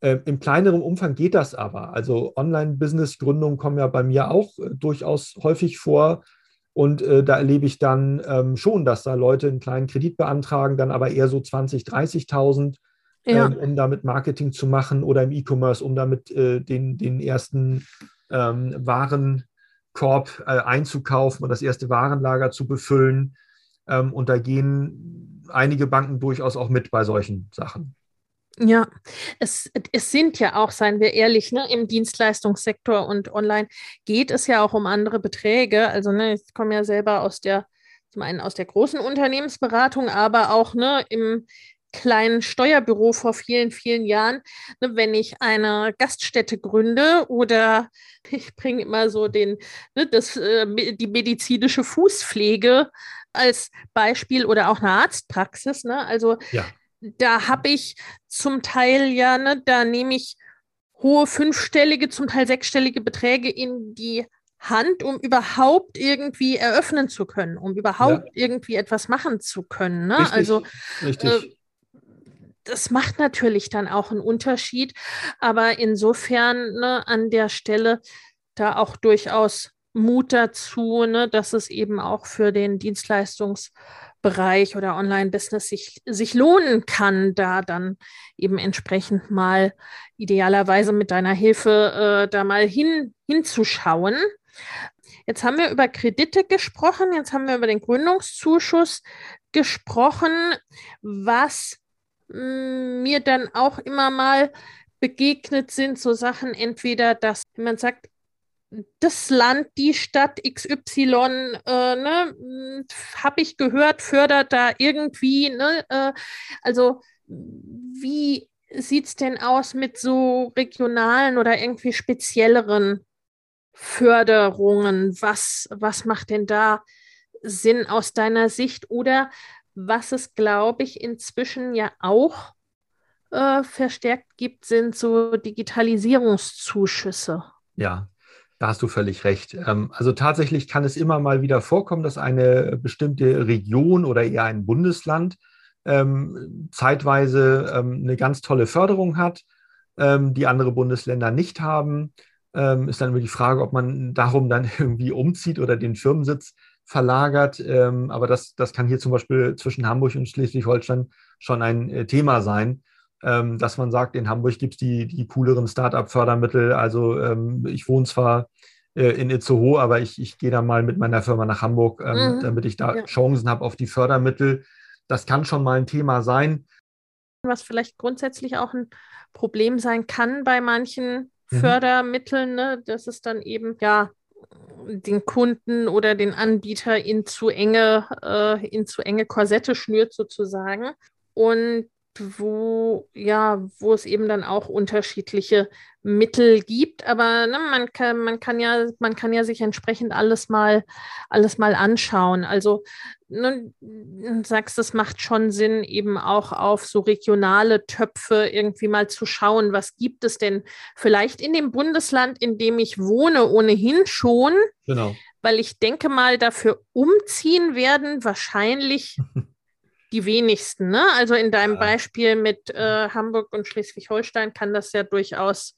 Äh, Im kleineren Umfang geht das aber. Also Online-Business-Gründungen kommen ja bei mir auch äh, durchaus häufig vor. Und äh, da erlebe ich dann ähm, schon, dass da Leute einen kleinen Kredit beantragen, dann aber eher so 20, 30.000, ja. ähm, um damit Marketing zu machen oder im E-Commerce, um damit äh, den, den ersten ähm, Warenkorb äh, einzukaufen und das erste Warenlager zu befüllen. Ähm, und da gehen einige Banken durchaus auch mit bei solchen Sachen. Ja, es, es sind ja auch, seien wir ehrlich, ne, im Dienstleistungssektor und online geht es ja auch um andere Beträge. Also, ne, ich komme ja selber aus der, zum einen aus der großen Unternehmensberatung, aber auch ne, im kleinen Steuerbüro vor vielen, vielen Jahren, ne, wenn ich eine Gaststätte gründe oder ich bringe immer so den, ne, das, äh, die medizinische Fußpflege als Beispiel oder auch eine Arztpraxis. Ne? Also ja da habe ich zum Teil ja, ne, da nehme ich hohe fünfstellige, zum Teil sechsstellige Beträge in die Hand, um überhaupt irgendwie eröffnen zu können, um überhaupt ja. irgendwie etwas machen zu können. Ne? Richtig, also richtig. Äh, das macht natürlich dann auch einen Unterschied, aber insofern ne, an der Stelle da auch durchaus Mut dazu, ne, dass es eben auch für den Dienstleistungs- Bereich oder Online-Business sich, sich lohnen kann, da dann eben entsprechend mal idealerweise mit deiner Hilfe äh, da mal hin, hinzuschauen. Jetzt haben wir über Kredite gesprochen, jetzt haben wir über den Gründungszuschuss gesprochen, was mir dann auch immer mal begegnet sind, so Sachen entweder, dass man sagt, das Land, die Stadt XY, äh, ne, hm, habe ich gehört, fördert da irgendwie, ne, äh, also wie sieht es denn aus mit so regionalen oder irgendwie spezielleren Förderungen? Was, was macht denn da Sinn aus deiner Sicht? Oder was es, glaube ich, inzwischen ja auch äh, verstärkt gibt, sind so Digitalisierungszuschüsse. Ja, da hast du völlig recht. Ähm, also tatsächlich kann es immer mal wieder vorkommen, dass eine bestimmte Region oder eher ein Bundesland ähm, zeitweise ähm, eine ganz tolle Förderung hat, die andere Bundesländer nicht haben. Ist dann immer die Frage, ob man darum dann irgendwie umzieht oder den Firmensitz verlagert. Aber das, das kann hier zum Beispiel zwischen Hamburg und Schleswig-Holstein schon ein äh, Thema sein ähm, dass man sagt, in Hamburg gibt es die, die cooleren Start-up-Fördermittel. Also ähm, ich wohne zwar äh, in Itzehoe, aber ich, ich gehe da mal mit meiner Firma nach Hamburg, ähm, mhm. damit ich da ja. Chancen habe auf die Fördermittel. Das kann schon mal ein Thema sein. Was vielleicht grundsätzlich auch ein Problem sein kann bei manchen mhm. Fördermitteln, ne? dass es dann eben ja den Kunden oder den Anbieter in zu enge, äh, in zu enge Korsette schnürt sozusagen. Und wo, ja, wo es eben dann auch unterschiedliche Mittel gibt. Aber ne, man, kann, man, kann ja, man kann ja sich entsprechend alles mal, alles mal anschauen. Also ne, du sagst, es macht schon Sinn, eben auch auf so regionale Töpfe irgendwie mal zu schauen, was gibt es denn vielleicht in dem Bundesland, in dem ich wohne, ohnehin schon. Genau. Weil ich denke mal, dafür umziehen werden wahrscheinlich die wenigsten. Ne? Also in deinem ja. Beispiel mit äh, Hamburg und Schleswig-Holstein kann das ja durchaus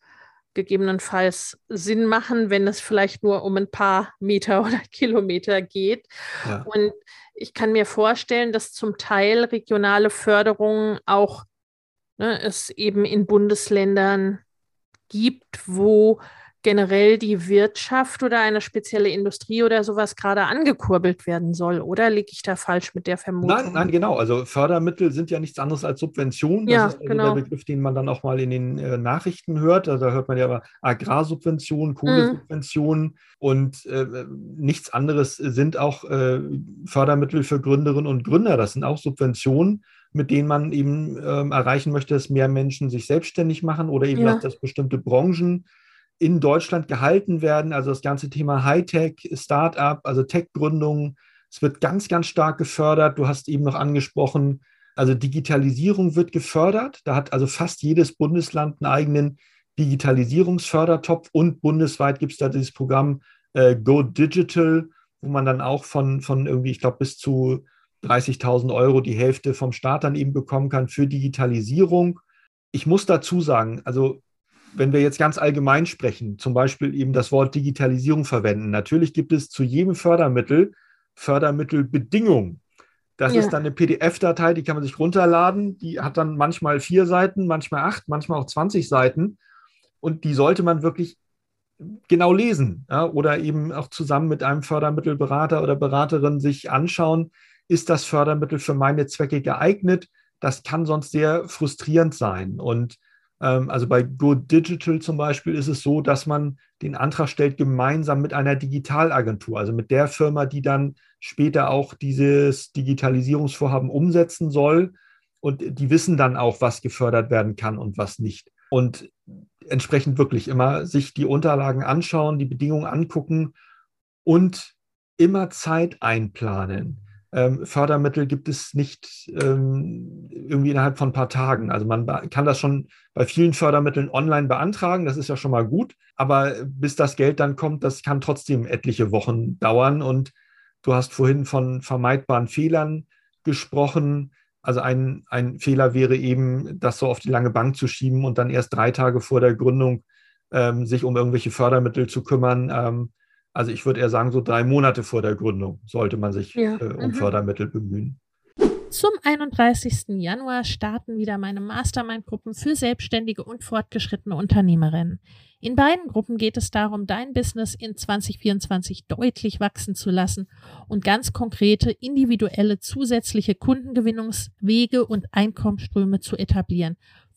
gegebenenfalls Sinn machen, wenn es vielleicht nur um ein paar Meter oder Kilometer geht. Ja. Und ich kann mir vorstellen, dass zum Teil regionale Förderungen auch ne, es eben in Bundesländern gibt, wo generell die Wirtschaft oder eine spezielle Industrie oder sowas gerade angekurbelt werden soll, oder liege ich da falsch mit der Vermutung? Nein, nein, genau. Also Fördermittel sind ja nichts anderes als Subventionen. Das ja, ist also genau. der Begriff, den man dann auch mal in den äh, Nachrichten hört. Also da hört man ja aber Agrarsubventionen, Kohlesubventionen mhm. und äh, nichts anderes sind auch äh, Fördermittel für Gründerinnen und Gründer. Das sind auch Subventionen mit denen man eben ähm, erreichen möchte, dass mehr Menschen sich selbstständig machen oder eben, ja. dass bestimmte Branchen in Deutschland gehalten werden. Also das ganze Thema Hightech, Startup, also Tech-Gründungen, es wird ganz, ganz stark gefördert. Du hast eben noch angesprochen, also Digitalisierung wird gefördert. Da hat also fast jedes Bundesland einen eigenen Digitalisierungsfördertopf und bundesweit gibt es da dieses Programm äh, Go Digital, wo man dann auch von, von irgendwie, ich glaube, bis zu 30.000 Euro die Hälfte vom Staat dann eben bekommen kann für Digitalisierung. ich muss dazu sagen, also wenn wir jetzt ganz allgemein sprechen, zum Beispiel eben das Wort Digitalisierung verwenden, natürlich gibt es zu jedem Fördermittel Fördermittelbedingungen. Das ja. ist dann eine PDF-Datei, die kann man sich runterladen. Die hat dann manchmal vier Seiten, manchmal acht, manchmal auch 20 Seiten. Und die sollte man wirklich genau lesen ja, oder eben auch zusammen mit einem Fördermittelberater oder Beraterin sich anschauen, ist das Fördermittel für meine Zwecke geeignet? Das kann sonst sehr frustrierend sein. Und also bei Go Digital zum Beispiel ist es so, dass man den Antrag stellt gemeinsam mit einer Digitalagentur, also mit der Firma, die dann später auch dieses Digitalisierungsvorhaben umsetzen soll. Und die wissen dann auch, was gefördert werden kann und was nicht. Und entsprechend wirklich immer sich die Unterlagen anschauen, die Bedingungen angucken und immer Zeit einplanen. Ähm, Fördermittel gibt es nicht ähm, irgendwie innerhalb von ein paar Tagen. Also man kann das schon bei vielen Fördermitteln online beantragen, das ist ja schon mal gut, aber bis das Geld dann kommt, das kann trotzdem etliche Wochen dauern. Und du hast vorhin von vermeidbaren Fehlern gesprochen. Also ein, ein Fehler wäre eben, das so auf die lange Bank zu schieben und dann erst drei Tage vor der Gründung ähm, sich um irgendwelche Fördermittel zu kümmern. Also ich würde eher sagen, so drei Monate vor der Gründung sollte man sich ja. äh, um mhm. Fördermittel bemühen. Zum 31. Januar starten wieder meine Mastermind-Gruppen für selbstständige und fortgeschrittene Unternehmerinnen. In beiden Gruppen geht es darum, dein Business in 2024 deutlich wachsen zu lassen und ganz konkrete, individuelle, zusätzliche Kundengewinnungswege und Einkommensströme zu etablieren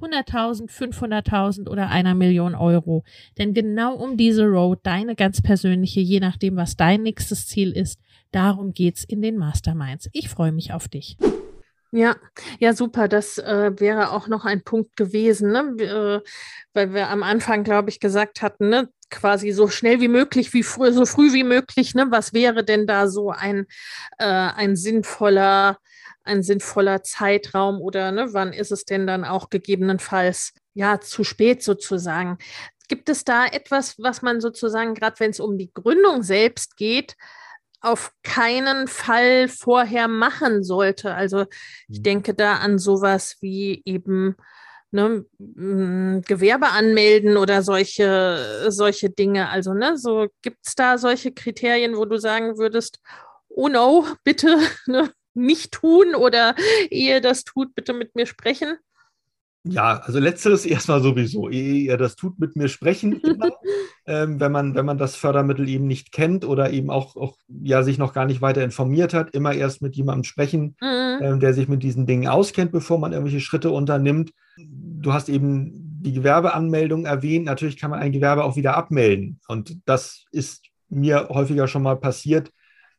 100.000, 500.000 oder einer Million Euro. Denn genau um diese Road, deine ganz persönliche, je nachdem, was dein nächstes Ziel ist, darum geht's in den Masterminds. Ich freue mich auf dich. Ja, ja, super. Das äh, wäre auch noch ein Punkt gewesen, ne? äh, weil wir am Anfang, glaube ich, gesagt hatten, ne? quasi so schnell wie möglich, wie früh, so früh wie möglich. Ne? Was wäre denn da so ein, äh, ein sinnvoller ein sinnvoller Zeitraum oder ne, wann ist es denn dann auch gegebenenfalls ja zu spät sozusagen? Gibt es da etwas, was man sozusagen, gerade wenn es um die Gründung selbst geht, auf keinen Fall vorher machen sollte? Also ich mhm. denke da an sowas wie eben ne, Gewerbe anmelden oder solche, solche Dinge. Also, ne, so gibt es da solche Kriterien, wo du sagen würdest, oh no, bitte, ne, nicht tun oder ehe das tut, bitte mit mir sprechen? Ja, also letzteres erstmal sowieso. Ehe ihr das tut, mit mir sprechen, immer, ähm, wenn, man, wenn man das Fördermittel eben nicht kennt oder eben auch, auch ja, sich noch gar nicht weiter informiert hat, immer erst mit jemandem sprechen, mhm. ähm, der sich mit diesen Dingen auskennt, bevor man irgendwelche Schritte unternimmt. Du hast eben die Gewerbeanmeldung erwähnt. Natürlich kann man ein Gewerbe auch wieder abmelden. Und das ist mir häufiger schon mal passiert,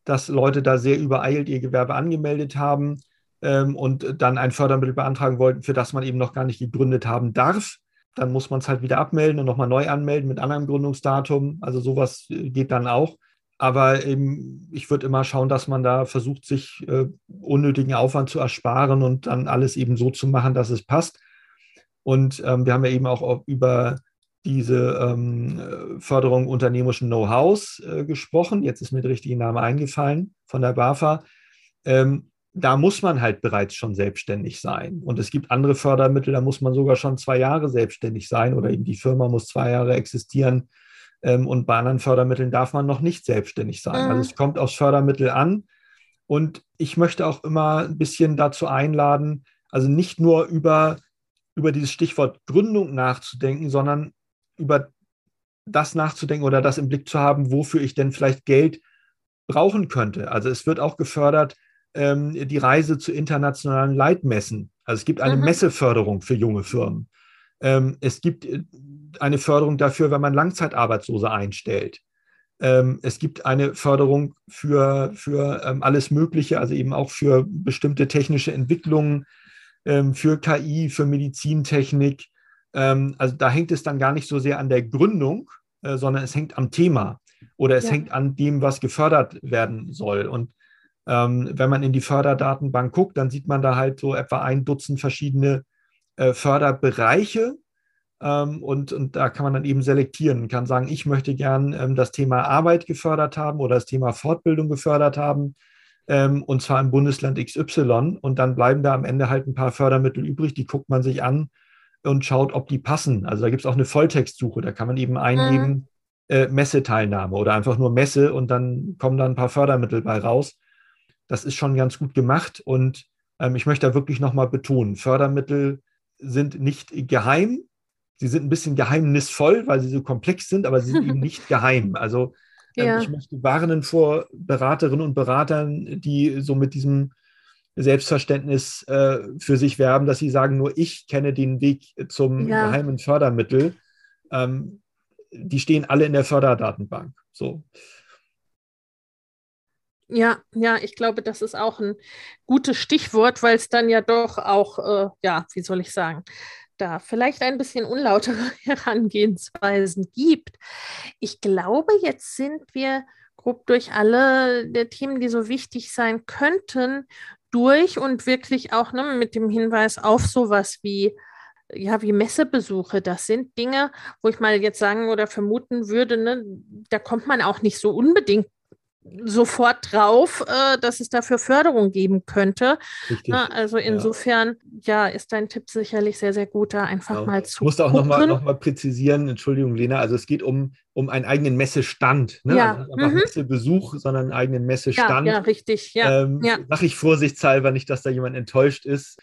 dass Leute da sehr übereilt ihr Gewerbe angemeldet haben ähm, und dann ein Fördermittel beantragen wollten, für das man eben noch gar nicht gegründet haben darf. Dann muss man es halt wieder abmelden und nochmal neu anmelden mit anderem Gründungsdatum. Also sowas äh, geht dann auch. Aber eben, ich würde immer schauen, dass man da versucht, sich äh, unnötigen Aufwand zu ersparen und dann alles eben so zu machen, dass es passt. Und ähm, wir haben ja eben auch über diese ähm, Förderung unternehmerischen Know-hows äh, gesprochen. Jetzt ist mir der richtige Name eingefallen von der BAFA. Ähm, da muss man halt bereits schon selbstständig sein. Und es gibt andere Fördermittel, da muss man sogar schon zwei Jahre selbstständig sein oder eben die Firma muss zwei Jahre existieren. Ähm, und bei anderen Fördermitteln darf man noch nicht selbstständig sein. Mhm. Also es kommt aufs Fördermittel an. Und ich möchte auch immer ein bisschen dazu einladen, also nicht nur über, über dieses Stichwort Gründung nachzudenken, sondern über das nachzudenken oder das im Blick zu haben, wofür ich denn vielleicht Geld brauchen könnte. Also es wird auch gefördert, ähm, die Reise zu internationalen Leitmessen. Also es gibt eine mhm. Messeförderung für junge Firmen. Ähm, es gibt äh, eine Förderung dafür, wenn man Langzeitarbeitslose einstellt. Ähm, es gibt eine Förderung für, für ähm, alles Mögliche, also eben auch für bestimmte technische Entwicklungen, ähm, für KI, für Medizintechnik, Ähm, also da hängt es dann gar nicht so sehr an der Gründung, äh, sondern es hängt am Thema oder es ja. hängt an dem, was gefördert werden soll. Und ähm, wenn man in die Förderdatenbank guckt, dann sieht man da halt so etwa ein Dutzend verschiedene äh, Förderbereiche. Ähm, und, und da kann man dann eben selektieren, kann sagen, ich möchte gern ähm, das Thema Arbeit gefördert haben oder das Thema Fortbildung gefördert haben, ähm, und zwar im Bundesland XY. Und dann bleiben da am Ende halt ein paar Fördermittel übrig, die guckt man sich an und schaut, ob die passen. Also da gibt es auch eine Volltextsuche, da kann man eben eingeben, mhm. äh, Messeteilnahme oder einfach nur Messe und dann kommen da ein paar Fördermittel bei raus. Das ist schon ganz gut gemacht und ähm, ich möchte da wirklich nochmal betonen, Fördermittel sind nicht geheim, sie sind ein bisschen geheimnisvoll, weil sie so komplex sind, aber sie sind eben nicht geheim. Also ähm, ja. ich möchte warnen vor Beraterinnen und Beratern, die so mit diesem Selbstverständnis äh, für sich werben, dass sie sagen, nur ich kenne den Weg zum ja. geheimen Fördermittel. Ähm, die stehen alle in der Förderdatenbank. So. Ja, ja, ich glaube, das ist auch ein gutes Stichwort, weil es dann ja doch auch, äh, ja, wie soll ich sagen, da vielleicht ein bisschen unlautere Herangehensweisen gibt. Ich glaube, jetzt sind wir grob durch alle der Themen, die so wichtig sein könnten, durch und wirklich auch ne, mit dem Hinweis auf sowas wie ja, wie Messebesuche, das sind Dinge, wo ich mal jetzt sagen oder vermuten würde, ne, da kommt man auch nicht so unbedingt sofort drauf, äh, dass es dafür Förderung geben könnte. Na, also insofern, ja. ja. ist dein Tipp sicherlich sehr, sehr gut, da einfach genau. mal zu. Ich musste auch nochmal noch mal präzisieren, Entschuldigung, Lena, also es geht um, um einen eigenen Messestand. Ne? Ja. Also nicht einfach mhm. Messebesuch, sondern einen eigenen Messestand. Ja, ja richtig. Ja. Ähm, ja. Sag ich vorsichtshalber nicht, dass da jemand enttäuscht ist.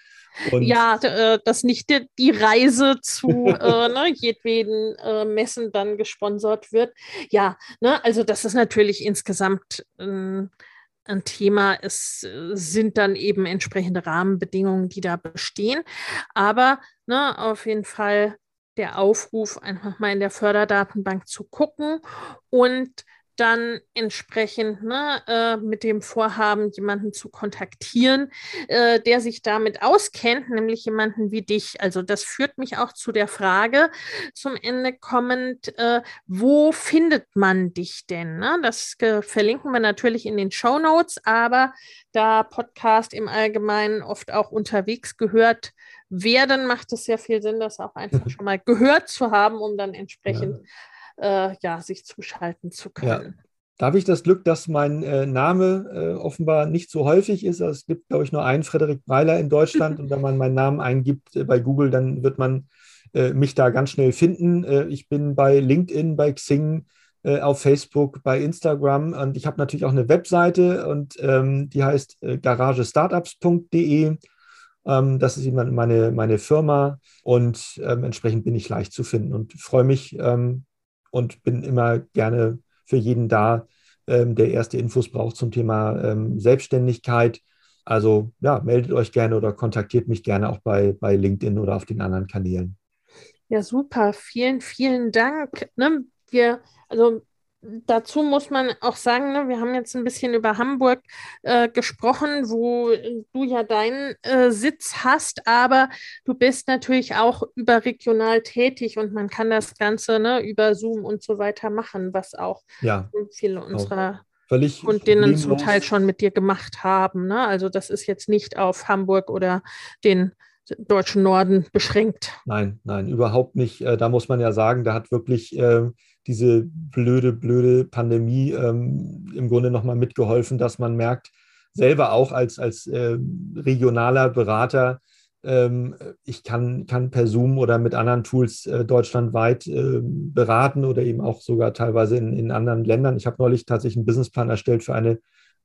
Und ja, äh, dass nicht die, Reise zu äh, ne, jedweden äh, Messen dann gesponsert wird. Ja, ne, also das ist natürlich insgesamt ähm, ein Thema. Es äh, sind dann eben entsprechende Rahmenbedingungen, die da bestehen. Aber ne, auf jeden Fall der Aufruf, einfach mal in der Förderdatenbank zu gucken und dann entsprechend ne, äh, mit dem Vorhaben, jemanden zu kontaktieren, äh, der sich damit auskennt, nämlich jemanden wie dich. Also das führt mich auch zu der Frage zum Ende kommend, äh, wo findet man dich denn? Ne? Das äh, verlinken wir natürlich in den Show Notes, aber da Podcast im Allgemeinen oft auch unterwegs gehört werden, macht es sehr viel Sinn, das auch einfach schon mal gehört zu haben, um dann entsprechend ja äh, ja, sich zuschalten zu können. Ja. Da habe ich das Glück, dass mein äh, Name äh, offenbar nicht so häufig ist. Also es gibt, glaube ich, nur einen Frederik Breiler in Deutschland. und wenn man meinen Namen eingibt äh, bei Google, dann wird man äh, mich da ganz schnell finden. Äh, ich bin bei LinkedIn, bei Xing, äh, auf Facebook, bei Instagram und ich habe natürlich auch eine Webseite und ähm, die heißt garagestartups.de. Ähm, das ist meine, meine Firma und ähm, entsprechend bin ich leicht zu finden und freue mich, ähm, und bin immer gerne für jeden da, ähm, der erste Infos braucht zum Thema ähm, Selbstständigkeit. Also ja, meldet euch gerne oder kontaktiert mich gerne auch bei, bei LinkedIn oder auf den anderen Kanälen. Ja, super. Vielen, vielen Dank. Ne? Wir, also dazu muss man auch sagen, ne, wir haben jetzt ein bisschen über Hamburg äh, gesprochen, wo du ja deinen äh, Sitz hast, aber du bist natürlich auch überregional tätig und man kann das Ganze ne, über Zoom und so weiter machen, was auch ja, viele unserer völlig Kundinnen zum Teil schon mit dir gemacht haben. Ne? Also das ist jetzt nicht auf Hamburg oder den deutschen Norden beschränkt. Nein, nein, überhaupt nicht. Äh, da muss man ja sagen, da hat wirklich äh, diese blöde, blöde Pandemie ähm, im Grunde nochmal mitgeholfen, dass man merkt, selber auch als, als äh, regionaler Berater, ähm, ich kann, kann per Zoom oder mit anderen Tools äh, deutschlandweit äh, beraten oder eben auch sogar teilweise in, in anderen Ländern. Ich habe neulich tatsächlich einen Businessplan erstellt für eine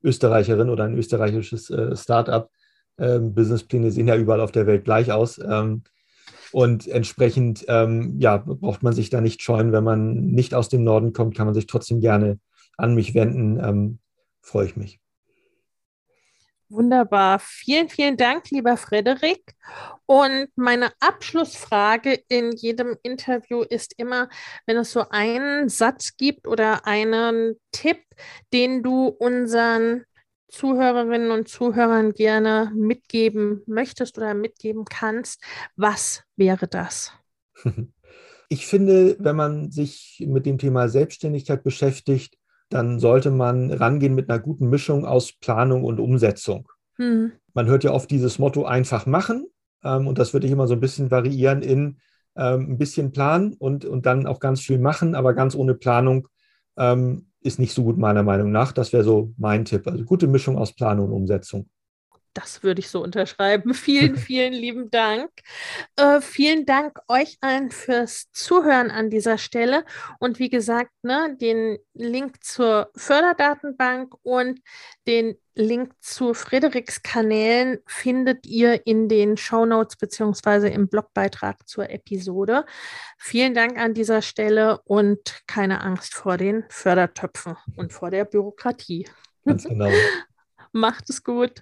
Österreicherin oder ein österreichisches äh, Startup. Ähm, Businesspläne sehen ja überall auf der Welt gleich aus. Ähm, und entsprechend ähm, ja, braucht man sich da nicht scheuen. Wenn man nicht aus dem Norden kommt, kann man sich trotzdem gerne an mich wenden. Ähm, freue ich mich. Wunderbar. Vielen, vielen Dank, lieber Frederik. Und meine Abschlussfrage in jedem Interview ist immer, wenn es so einen Satz gibt oder einen Tipp, den du unseren Zuhörerinnen und Zuhörern gerne mitgeben möchtest oder mitgeben kannst, was wäre das? Ich finde, wenn man sich mit dem Thema Selbstständigkeit beschäftigt, dann sollte man rangehen mit einer guten Mischung aus Planung und Umsetzung. Mhm. Man hört ja oft dieses Motto einfach machen ähm, und das würde ich immer so ein bisschen variieren in ähm, ein bisschen planen und, und dann auch ganz viel machen, aber ganz ohne Planung ähm, ist nicht so gut meiner Meinung nach. Das wäre so mein Tipp. Also gute Mischung aus Planung und Umsetzung. Das würde ich so unterschreiben. Vielen, vielen lieben Dank. Äh, vielen Dank euch allen fürs Zuhören an dieser Stelle. Und wie gesagt, ne, den Link zur Förderdatenbank und den Link zu Frederiks Kanälen findet ihr in den Show Notes beziehungsweise im Blogbeitrag zur Episode. Vielen Dank an dieser Stelle und keine Angst vor den Fördertöpfen und vor der Bürokratie. Ganz genau. Macht es gut.